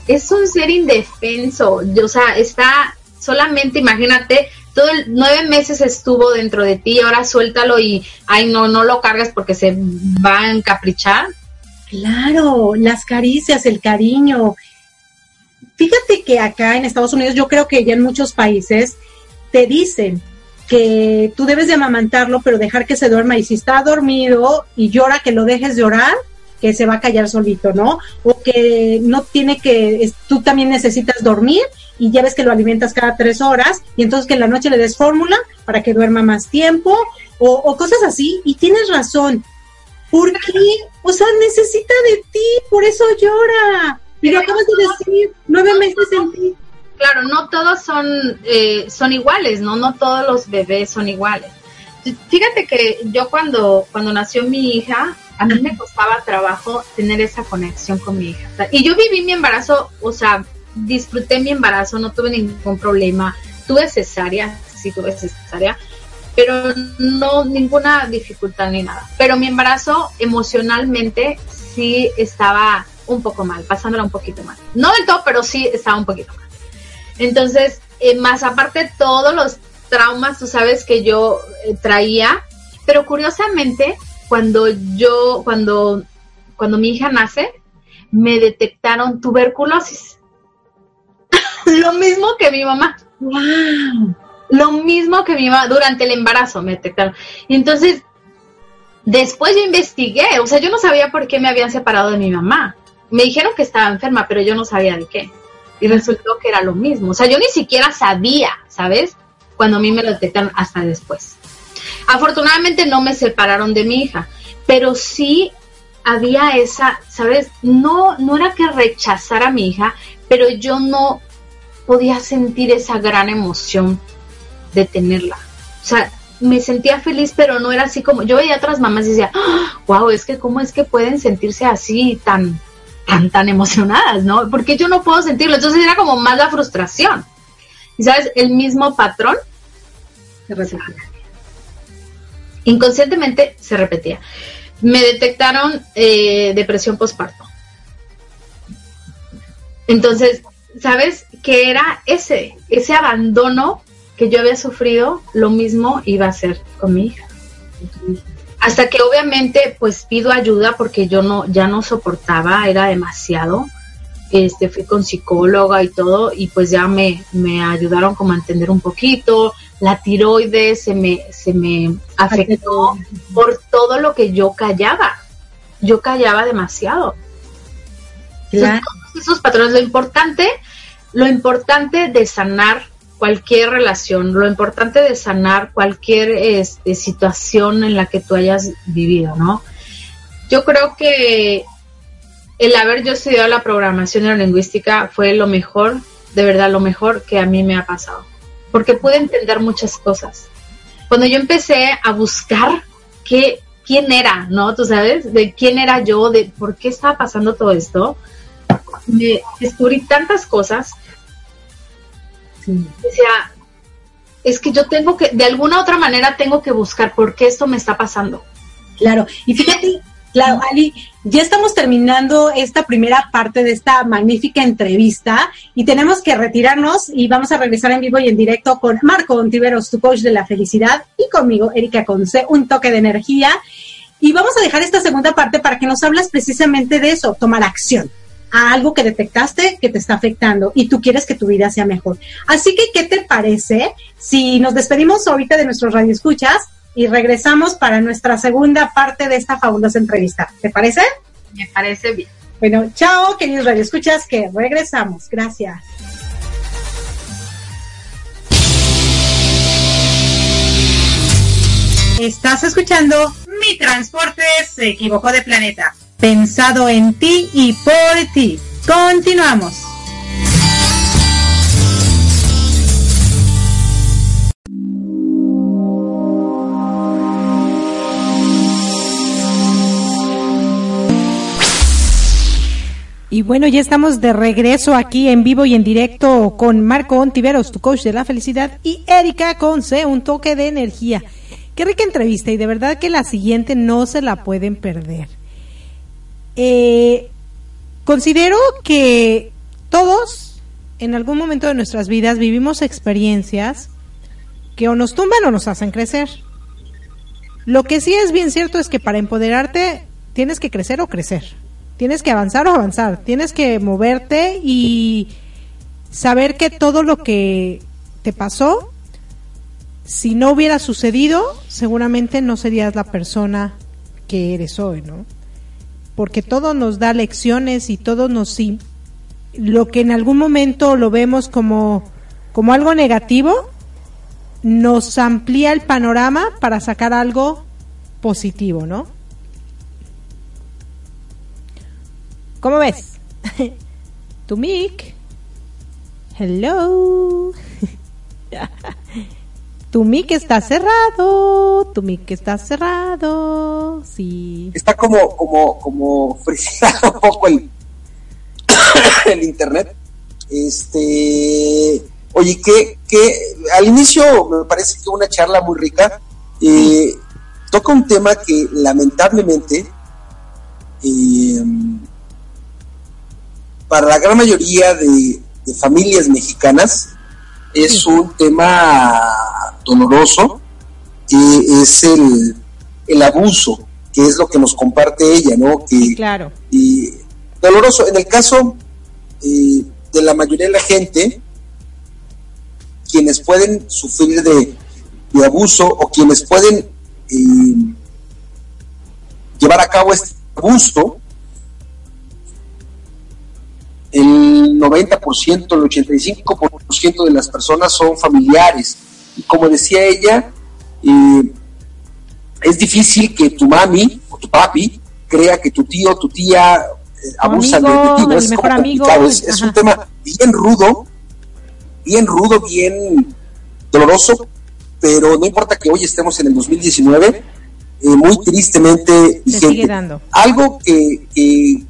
Es un ser indefenso, o sea, está solamente, imagínate, todo el nueve meses estuvo dentro de ti, ahora suéltalo y, ay, no, no lo cargas porque se va a encaprichar. Claro, las caricias, el cariño. Fíjate que acá en Estados Unidos, yo creo que ya en muchos países te dicen, que tú debes de amamantarlo, pero dejar que se duerma. Y si está dormido y llora, que lo dejes llorar, que se va a callar solito, ¿no? O que no tiene que, tú también necesitas dormir y ya ves que lo alimentas cada tres horas y entonces que en la noche le des fórmula para que duerma más tiempo o, cosas así. Y tienes razón, porque, o sea, necesita de ti, por eso llora. Y lo acabas de decir, nueve meses en ti claro, no todos son, eh, son iguales, ¿no? No todos los bebés son iguales. Fíjate que yo cuando, cuando nació mi hija, a mí me costaba trabajo tener esa conexión con mi hija. Y yo viví mi embarazo, o sea, disfruté mi embarazo, no tuve ningún problema. Tuve cesárea, sí tuve cesárea, pero no ninguna dificultad ni nada. Pero mi embarazo emocionalmente sí estaba un poco mal, pasándola un poquito mal. No del todo, pero sí estaba un poquito mal. Entonces, eh, más aparte todos los traumas, tú sabes que yo eh, traía, pero curiosamente, cuando yo, cuando, cuando mi hija nace, me detectaron tuberculosis. Lo mismo que mi mamá. Lo mismo que mi mamá durante el embarazo me detectaron. Y entonces, después yo investigué, o sea, yo no sabía por qué me habían separado de mi mamá. Me dijeron que estaba enferma, pero yo no sabía de qué y resultó que era lo mismo. O sea, yo ni siquiera sabía, ¿sabes? Cuando a mí me lo detectaron hasta después. Afortunadamente no me separaron de mi hija, pero sí había esa, ¿sabes? No, no era que rechazara a mi hija, pero yo no podía sentir esa gran emoción de tenerla. O sea, me sentía feliz, pero no era así como, yo veía a otras mamás y decía, wow, es que cómo es que pueden sentirse así tan, tan, tan emocionadas, ¿no? Porque yo no puedo sentirlo. Entonces era como más la frustración. Y sabes, el mismo patrón se repetía. Inconscientemente se repetía. Me detectaron eh, depresión postparto. Entonces, ¿sabes? Que era ese, ese abandono que yo había sufrido, lo mismo iba a ser con mi hija. Hasta que obviamente pues pido ayuda porque yo no, ya no soportaba, era demasiado. Este, fui con psicóloga y todo, y pues ya me, me ayudaron como a entender un poquito. La tiroides se me, se me afectó por todo lo que yo callaba. Yo callaba demasiado. esos patrones, lo importante, lo importante de sanar cualquier relación, lo importante de sanar cualquier este, situación en la que tú hayas vivido, ¿no? Yo creo que el haber yo estudiado la programación neurolingüística fue lo mejor, de verdad lo mejor que a mí me ha pasado, porque pude entender muchas cosas. Cuando yo empecé a buscar qué, quién era, ¿no? Tú sabes, de quién era yo, de por qué estaba pasando todo esto, me descubrí tantas cosas Decía, es que yo tengo que, de alguna otra manera tengo que buscar por qué esto me está pasando. Claro, y fíjate, claro, Ali, ya estamos terminando esta primera parte de esta magnífica entrevista y tenemos que retirarnos y vamos a regresar en vivo y en directo con Marco Ontiveros, tu coach de la felicidad, y conmigo, Erika Conce, un toque de energía. Y vamos a dejar esta segunda parte para que nos hablas precisamente de eso, tomar acción a algo que detectaste que te está afectando y tú quieres que tu vida sea mejor. Así que, ¿qué te parece si nos despedimos ahorita de nuestros radioescuchas y regresamos para nuestra segunda parte de esta fabulosa entrevista? ¿Te parece? Me parece bien. Bueno, chao, queridos radioescuchas, que regresamos. Gracias. Estás escuchando Mi Transporte se equivocó de planeta pensado en ti y por ti. Continuamos. Y bueno, ya estamos de regreso aquí en vivo y en directo con Marco Ontiveros, tu coach de la felicidad, y Erika Conce, un toque de energía. Qué rica entrevista y de verdad que la siguiente no se la pueden perder. Eh, considero que todos en algún momento de nuestras vidas vivimos experiencias que o nos tumban o nos hacen crecer. Lo que sí es bien cierto es que para empoderarte tienes que crecer o crecer. Tienes que avanzar o avanzar. Tienes que moverte y saber que todo lo que te pasó, si no hubiera sucedido, seguramente no serías la persona que eres hoy, ¿no? Porque todo nos da lecciones y todo nos lo que en algún momento lo vemos como como algo negativo nos amplía el panorama para sacar algo positivo, ¿no? ¿Cómo ves? tu mic. Hello. Tu mic está cerrado, tu mic está cerrado, sí. Está como, como, como frisado un poco el, el internet. Este, oye, que, que al inicio me parece que una charla muy rica. Eh, toca un tema que lamentablemente eh, para la gran mayoría de, de familias mexicanas es un tema doloroso, que es el, el abuso, que es lo que nos comparte ella, ¿no? Que, claro. Y doloroso. En el caso eh, de la mayoría de la gente, quienes pueden sufrir de, de abuso o quienes pueden eh, llevar a cabo este abuso, el 90%, el 85% de las personas son familiares. Y como decía ella, eh, es difícil que tu mami o tu papi crea que tu tío o tu tía eh, abusan de ti. ¿no? Es, mejor amigo, es, es un tema bien rudo, bien rudo, bien doloroso, pero no importa que hoy estemos en el 2019, eh, muy tristemente vigente. Algo que, que,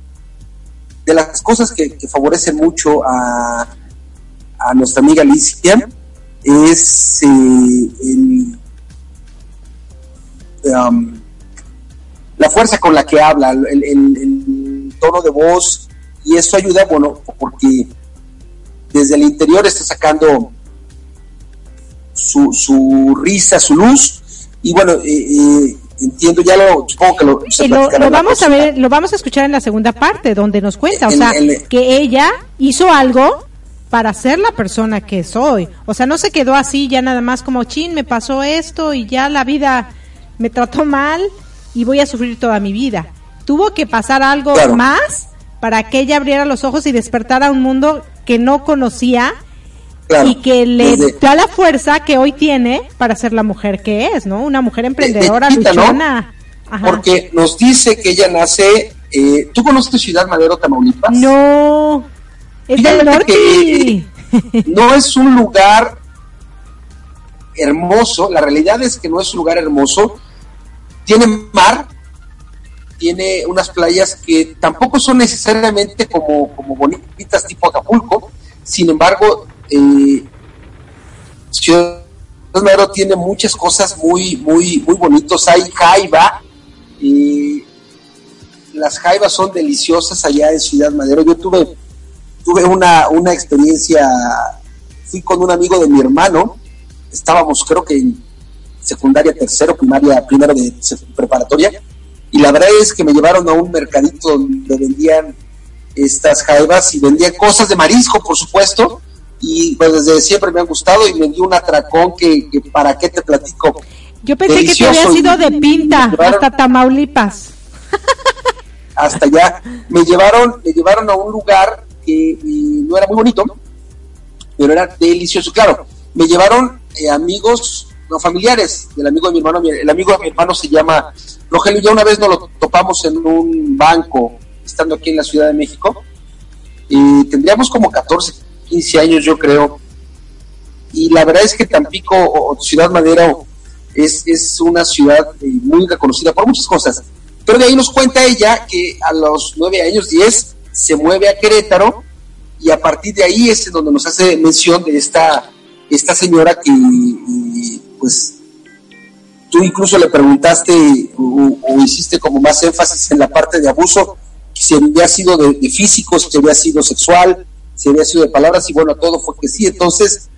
de las cosas que, que favorecen mucho a, a, nuestra amiga Alicia es eh, el, um, la fuerza con la que habla, el, el, el, tono de voz, y eso ayuda, bueno, porque desde el interior está sacando su, su risa, su luz, y bueno, eh, eh, entiendo ya lo supongo que lo, se lo, lo vamos a ver lo vamos a escuchar en la segunda parte donde nos cuenta o sea el, que ella hizo algo para ser la persona que soy o sea no se quedó así ya nada más como chin me pasó esto y ya la vida me trató mal y voy a sufrir toda mi vida tuvo que pasar algo claro. más para que ella abriera los ojos y despertara un mundo que no conocía Claro, y que le desde, da la fuerza que hoy tiene para ser la mujer que es, ¿no? Una mujer emprendedora, de, de chiquita, luchona. ¿no? Porque nos dice que ella nace. Eh, ¿Tú conoces Ciudad Madero, Tamaulipas? No, es del norte. Que, eh, no es un lugar hermoso. La realidad es que no es un lugar hermoso. Tiene mar, tiene unas playas que tampoco son necesariamente como, como bonitas tipo Acapulco. Sin embargo, eh, Ciudad Madero tiene muchas cosas muy, muy, muy bonitos. Hay jaiba, y las jaivas son deliciosas allá en Ciudad Madero. Yo tuve, tuve una, una experiencia, fui con un amigo de mi hermano, estábamos creo que en secundaria, tercero, primaria, primero de preparatoria, y la verdad es que me llevaron a un mercadito donde vendían estas jaivas y vendían cosas de marisco, por supuesto, y pues desde siempre me han gustado y me dio un atracón que, que para qué te platico. Yo pensé Delicioso. que te había sido de pinta llevaron, hasta Tamaulipas. Hasta allá. Me llevaron, me llevaron a un lugar que no era muy bonito, pero era delicioso. Claro, me llevaron eh, amigos, no familiares, del amigo de mi hermano. El amigo de mi hermano se llama Rogelio. Ya una vez nos lo topamos en un banco, estando aquí en la Ciudad de México. Y tendríamos como 14, 15 años, yo creo. Y la verdad es que Tampico o Ciudad Madero es, es una ciudad eh, muy reconocida por muchas cosas. Pero de ahí nos cuenta ella que a los 9 años, 10, se mueve a Querétaro y a partir de ahí es donde nos hace mención de esta, esta señora que, pues, tú incluso le preguntaste o, o, hiciste como más énfasis en la parte de abuso, si había sido de, de físico, si había sido sexual, si había sido de palabras y bueno, todo fue que sí, entonces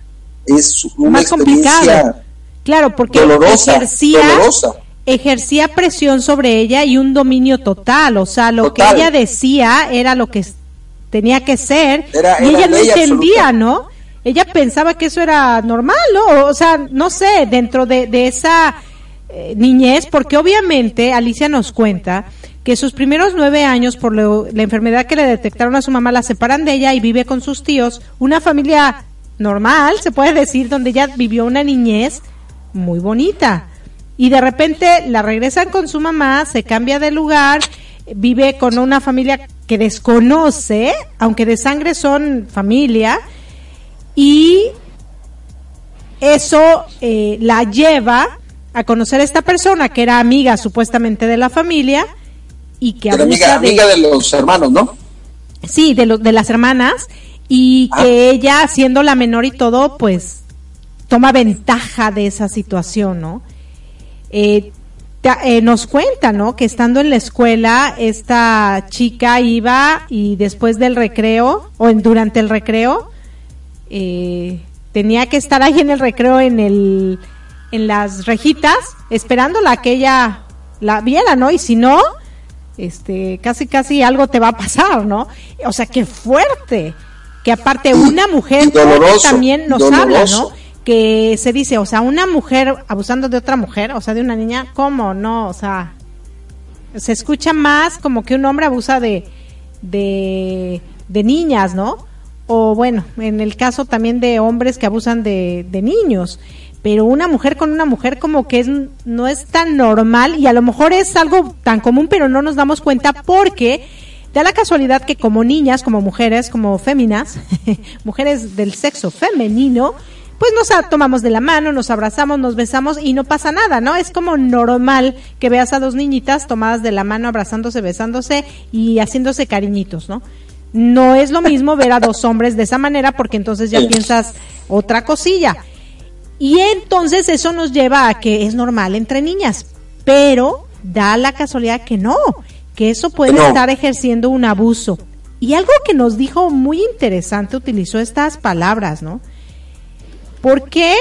es una Más experiencia complicado. Claro, porque dolorosa, ejercía, dolorosa. Ejercía presión sobre ella y un dominio total, o sea, lo total. que ella decía era lo que tenía que ser era, y era ella no entendía, absoluta. ¿no? Ella pensaba que eso era normal, ¿no? O sea, no sé, dentro de, de esa eh, niñez, porque obviamente Alicia nos cuenta que sus primeros nueve años por lo, la enfermedad que le detectaron a su mamá la separan de ella y vive con sus tíos, una familia normal, se puede decir, donde ella vivió una niñez muy bonita. Y de repente la regresan con su mamá, se cambia de lugar, vive con una familia que desconoce, aunque de sangre son familia, y eso eh, la lleva a conocer a esta persona que era amiga supuestamente de la familia y que amiga, de, amiga de los hermanos, ¿no? Sí, de, lo, de las hermanas y Ah. que ella, siendo la menor y todo, pues toma ventaja de esa situación, ¿no? Eh, eh, nos cuenta, ¿no? Que estando en la escuela, esta chica iba y después del recreo, o en, durante el recreo, eh, tenía que estar ahí en el recreo, en el, en las rejitas, esperándola que ella la viera, ¿no? Y si no, este, casi casi algo te va a pasar, ¿no? O sea, qué fuerte. Que aparte una mujer doloroso, también nos habla. ¿no? Que se dice, o sea, una mujer abusando de otra mujer, o sea, de una niña, ¿cómo? No, o sea, se escucha más como que un hombre abusa de, de, niñas, ¿no? O bueno, en el caso también de hombres que abusan de, de niños. pero una mujer con una mujer como que es, no es tan normal y a lo mejor es algo tan común, pero no nos damos cuenta porque da la casualidad que como niñas, como mujeres, como féminas, mujeres del sexo femenino, pues nos tomamos de la mano, nos abrazamos, nos besamos y no pasa nada, ¿no? Es como normal que veas a dos niñitas tomadas de la mano, abrazándose, besándose y haciéndose cariñitos, ¿no? No es lo mismo ver a dos hombres de esa manera porque entonces ya piensas otra cosilla. Y entonces eso nos lleva a que es normal entre niñas, pero da la casualidad que no, que eso puede estar ejerciendo un abuso. Y algo que nos dijo muy interesante, utilizó estas palabras, ¿no? ¿Por qué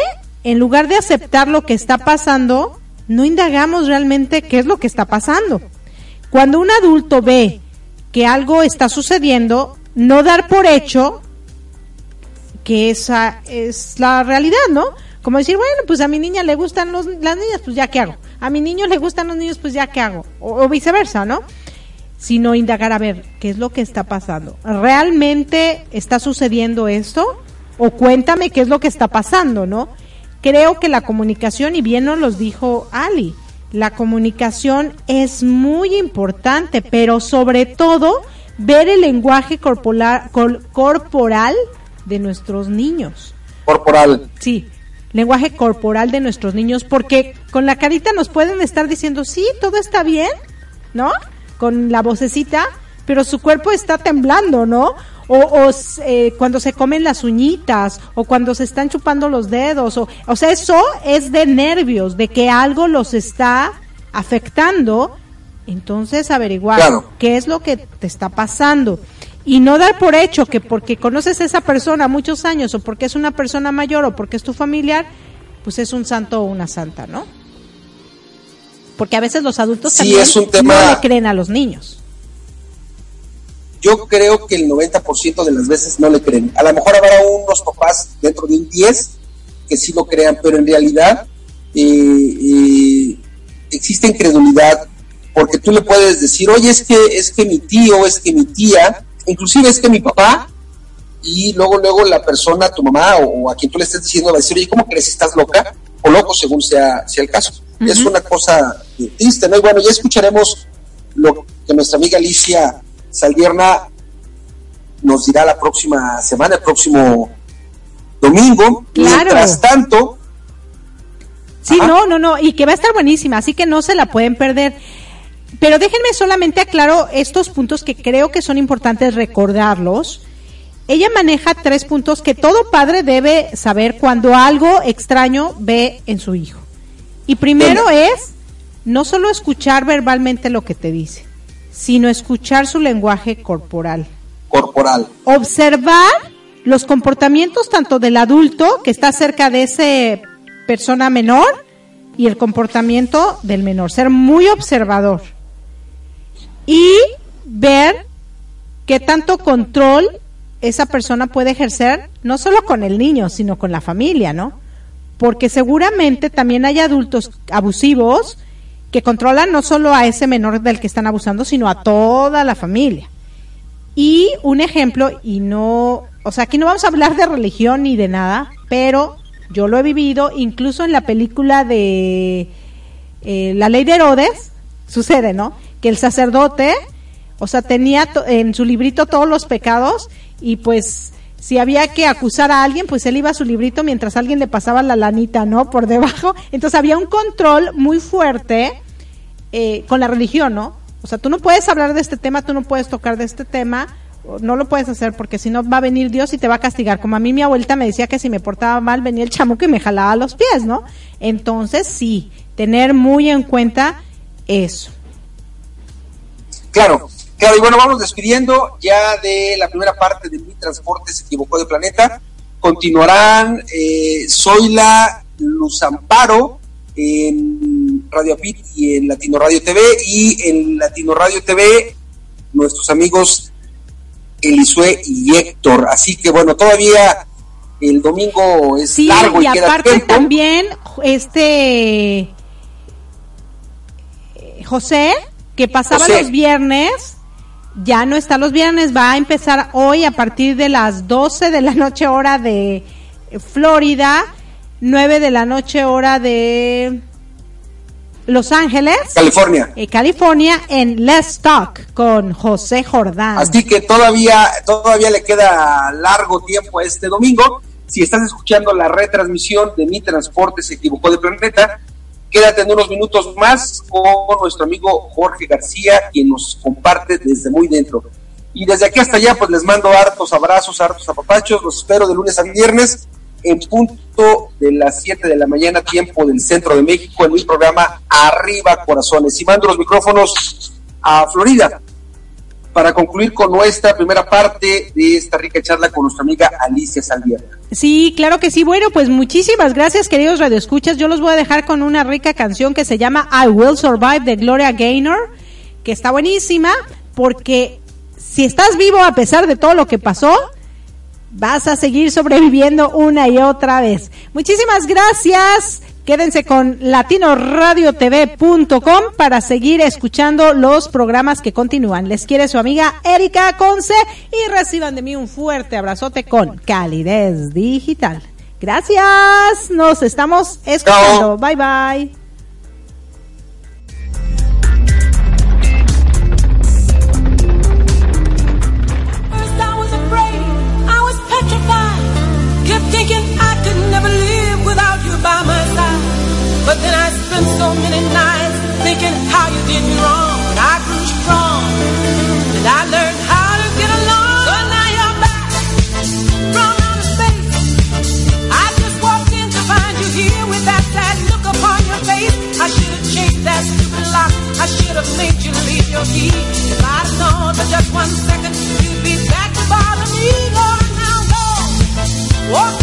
en lugar de aceptar lo que está pasando, no indagamos realmente qué es lo que está pasando? Cuando un adulto ve que algo está sucediendo, no dar por hecho que esa es la realidad, ¿no? Como decir, bueno, pues a mi niña le gustan los, las niñas, pues ya qué hago. A mi niño le gustan los niños, pues ya qué hago. O, o viceversa, ¿no? Sino indagar a ver qué es lo que está pasando. ¿Realmente está sucediendo esto? O cuéntame qué es lo que está pasando, ¿no? Creo que la comunicación, y bien nos los dijo Ali, la comunicación es muy importante, pero sobre todo ver el lenguaje corporal, corporal de nuestros niños. Corporal. Sí, lenguaje corporal de nuestros niños, porque con la carita nos pueden estar diciendo, sí, todo está bien, ¿no? Con la vocecita, pero su cuerpo está temblando, ¿no? O, eh, cuando se comen las uñitas, o cuando se están chupando los dedos, o, o sea, eso es de nervios, de que algo los está afectando, entonces averiguar qué es lo que te está pasando. Y no dar por hecho que porque conoces a esa persona muchos años o porque es una persona mayor o porque es tu familiar, pues es un santo o una santa, ¿no? Porque a veces los adultos también no le creen a los niños yo creo que el 90% de las veces no le creen. A lo mejor habrá unos papás dentro de un 10 que sí lo crean, pero en realidad eh, eh, existe incredulidad porque tú le puedes decir, oye, es que, es que mi tío, es que mi tía, inclusive es que mi papá, y luego, luego la persona, tu mamá o, a quien tú le estés diciendo va a decir, oye, ¿cómo crees? ¿Estás loca? O loco, según sea, sea el caso. Es una cosa triste, ¿no? Y bueno, ya escucharemos lo que nuestra amiga Alicia Saldierna nos dirá la próxima semana, el próximo domingo. Mientras tanto. Sí, no, no, no, y que va a estar buenísima, así que no se la pueden perder. Pero déjenme solamente aclaro estos puntos que creo que son importantes recordarlos. Ella maneja tres puntos que todo padre debe saber cuando algo extraño ve en su hijo. Y primero es no solo escuchar verbalmente lo que te dice, sino escuchar su lenguaje corporal. Corporal. Observar los comportamientos tanto del adulto que está cerca de esa persona menor y el comportamiento del menor. Ser muy observador. Y ver qué tanto control esa persona puede ejercer, no solo con el niño, sino con la familia, ¿no? Porque seguramente también hay adultos abusivos que controlan no solo a ese menor del que están abusando, sino a toda la familia. Y un ejemplo, y no, o sea, aquí no vamos a hablar de religión ni de nada, pero yo lo he vivido, incluso en la película de eh, La ley de Herodes, sucede, ¿no? Que el sacerdote, o sea, tenía en su librito todos los pecados y pues si había que acusar a alguien, pues él iba a su librito mientras alguien le pasaba la lanita, ¿no? Por debajo. Entonces había un control muy fuerte eh, con la religión, ¿no? O sea, tú no puedes hablar de este tema, tú no puedes tocar de este tema, no lo puedes hacer porque si no va a venir Dios y te va a castigar. Como a mí mi abuelita me decía que si me portaba mal venía el chamuco y me jalaba los pies, ¿no? Entonces sí, tener muy en cuenta eso. Claro, Claro, y bueno, vamos despidiendo ya de la primera parte de Mi Transporte se equivocó de planeta. Continuarán eh, Zoila Luz Amparo en Radio Pit y en Latino Radio TV y en Latino Radio TV nuestros amigos Elisue y Héctor. Así que bueno, todavía el domingo es largo y, y aparte también este José que pasaba los viernes ya no está los viernes, va a empezar hoy a partir de las 12 de la noche hora de Florida. 9 de la noche hora de Los Ángeles, California. eh, California, en Let's Talk con José Jordán. Así que todavía, todavía le queda largo tiempo a este domingo. Si estás escuchando la retransmisión de Mi Transporte se equivocó de planeta, quédate en unos minutos más con nuestro amigo Jorge García, quien nos comparte desde muy dentro. Y desde aquí hasta allá, pues les mando hartos abrazos, hartos apapachos. Los espero de lunes a viernes en punto de las 7 de la mañana, tiempo del centro de México, en mi programa Arriba Corazones. Y mando los micrófonos a Florida para concluir con nuestra primera parte de esta rica charla con nuestra amiga Alicia Salvierna. Sí, claro que sí. Bueno, pues muchísimas gracias, queridos radioescuchas. Yo los voy a dejar con una rica canción que se llama I Will Survive de Gloria Gaynor, que está buenísima porque si estás vivo a pesar de todo lo que pasó, vas a seguir sobreviviendo una y otra vez. Muchísimas gracias. Quédense con latinoradiotv.com para seguir escuchando los programas que continúan. Les quiere su amiga Erika Conce y reciban de mí un fuerte abrazote con calidez digital. Gracias. Nos estamos escuchando. Bye bye. Thinking I could never live without you by my side. But then I spent so many nights thinking how you did me wrong. And I grew strong, and I learned how to get along. So now you're back from outer space. I just walked in to find you here with that sad look upon your face. I should have changed that stupid lock. I should have made you leave your key. If I'd known for just one second, you'd be back to bother me. Lord, now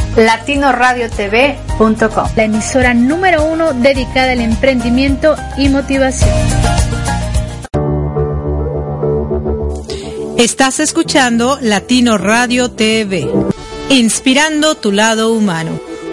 latinoradiotv.com, la emisora número uno dedicada al emprendimiento y motivación. Estás escuchando Latino Radio TV, inspirando tu lado humano.